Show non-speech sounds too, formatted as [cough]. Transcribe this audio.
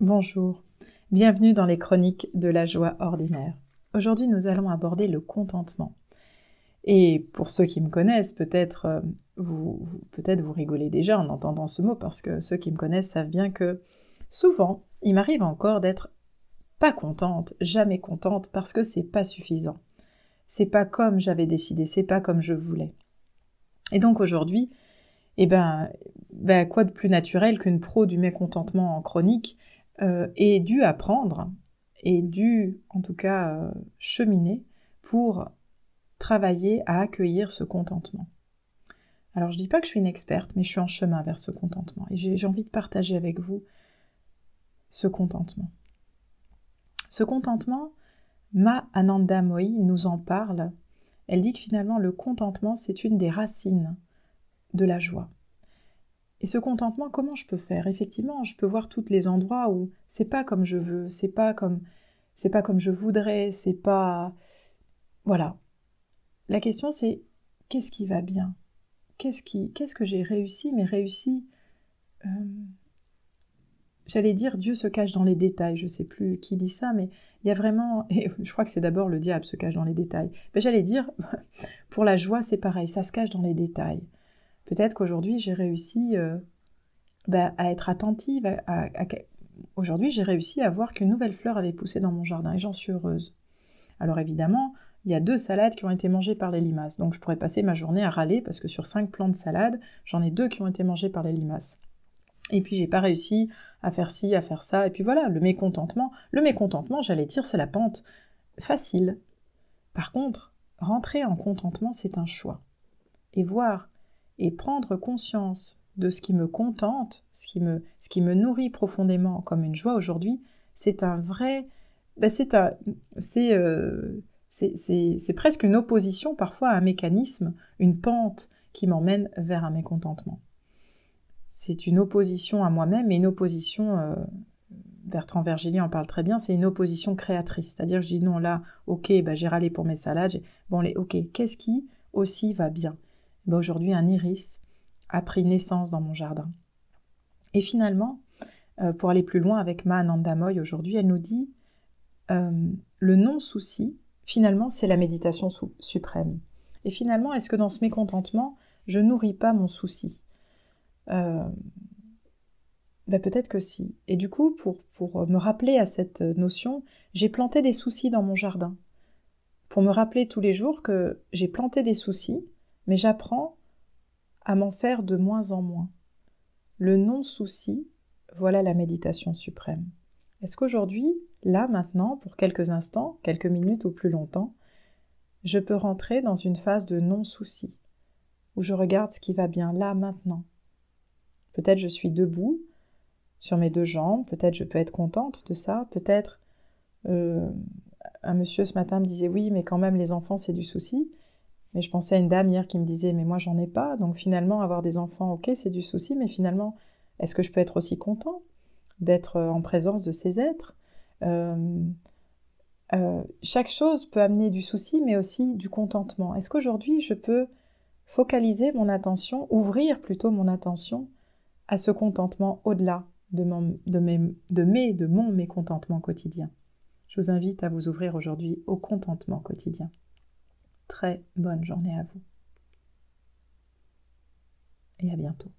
Bonjour, bienvenue dans les chroniques de la joie ordinaire. Aujourd'hui nous allons aborder le contentement. Et pour ceux qui me connaissent, peut-être euh, vous, peut-être vous rigolez déjà en entendant ce mot parce que ceux qui me connaissent savent bien que souvent il m'arrive encore d'être pas contente, jamais contente parce que c'est pas suffisant. C'est pas comme j'avais décidé, c'est pas comme je voulais. Et donc aujourd'hui, eh ben, ben quoi de plus naturel qu'une pro du mécontentement en chronique euh, est dû apprendre, et dû en tout cas euh, cheminer pour travailler à accueillir ce contentement. Alors je dis pas que je suis une experte, mais je suis en chemin vers ce contentement et j'ai envie de partager avec vous ce contentement. Ce contentement, Ma Ananda Mohi nous en parle. Elle dit que finalement le contentement c'est une des racines de la joie. Et ce contentement, comment je peux faire? Effectivement, je peux voir tous les endroits où c'est pas comme je veux, c'est pas comme c'est pas comme je voudrais, c'est pas voilà. La question c'est qu'est-ce qui va bien? Qu'est-ce qui qu'est-ce que j'ai réussi mais réussi euh, J'allais dire Dieu se cache dans les détails, je sais plus qui dit ça mais il y a vraiment [laughs] et je crois que c'est d'abord le diable se cache dans les détails. Mais j'allais dire [laughs] pour la joie, c'est pareil, ça se cache dans les détails. Peut-être qu'aujourd'hui j'ai réussi euh, bah, à être attentive. Aujourd'hui j'ai réussi à voir qu'une nouvelle fleur avait poussé dans mon jardin et j'en suis heureuse. Alors évidemment, il y a deux salades qui ont été mangées par les limaces. Donc je pourrais passer ma journée à râler parce que sur cinq plants de salade, j'en ai deux qui ont été mangés par les limaces. Et puis j'ai pas réussi à faire ci, à faire ça. Et puis voilà, le mécontentement. Le mécontentement, j'allais dire, c'est la pente facile. Par contre, rentrer en contentement, c'est un choix. Et voir et prendre conscience de ce qui me contente, ce qui me, nourrit profondément comme une joie aujourd'hui, c'est un vrai, ben c'est un, euh, c'est, c'est presque une opposition parfois à un mécanisme, une pente qui m'emmène vers un mécontentement. C'est une opposition à moi-même et une opposition, euh, Bertrand Vergély en parle très bien, c'est une opposition créatrice. C'est-à-dire, je dis non, là, ok, bah, j'ai râlé pour mes salades, bon, les, ok, qu'est-ce qui aussi va bien? Bah, aujourd'hui un iris a pris naissance dans mon jardin. Et finalement, euh, pour aller plus loin avec Ma Anandamoy aujourd'hui, elle nous dit euh, le non-souci, finalement, c'est la méditation suprême. Et finalement, est-ce que dans ce mécontentement, je nourris pas mon souci? Euh, ben Peut-être que si. Et du coup, pour me rappeler à cette notion, j'ai planté des soucis dans mon jardin. Pour me rappeler tous les jours que j'ai planté des soucis, mais j'apprends à m'en faire de moins en moins. Le non-souci, voilà la méditation suprême. Est-ce qu'aujourd'hui, là, maintenant, pour quelques instants, quelques minutes ou plus longtemps, je peux rentrer dans une phase de non-souci, où je regarde ce qui va bien là, maintenant? Peut-être je suis debout, sur mes deux jambes, peut-être je peux être contente de ça, peut-être euh, un monsieur ce matin me disait oui, mais quand même les enfants c'est du souci. Mais je pensais à une dame hier qui me disait mais moi j'en ai pas, donc finalement avoir des enfants, ok, c'est du souci, mais finalement est-ce que je peux être aussi content d'être euh, en présence de ces êtres? Euh, euh, Chaque chose peut amener du souci, mais aussi du contentement. Est-ce qu'aujourd'hui je peux focaliser mon attention, ouvrir plutôt mon attention à ce contentement au-delà de, mes, de mes, de mon mécontentement quotidien? Je vous invite à vous ouvrir aujourd'hui au contentement quotidien très bonne journée à vous. Et à bientôt.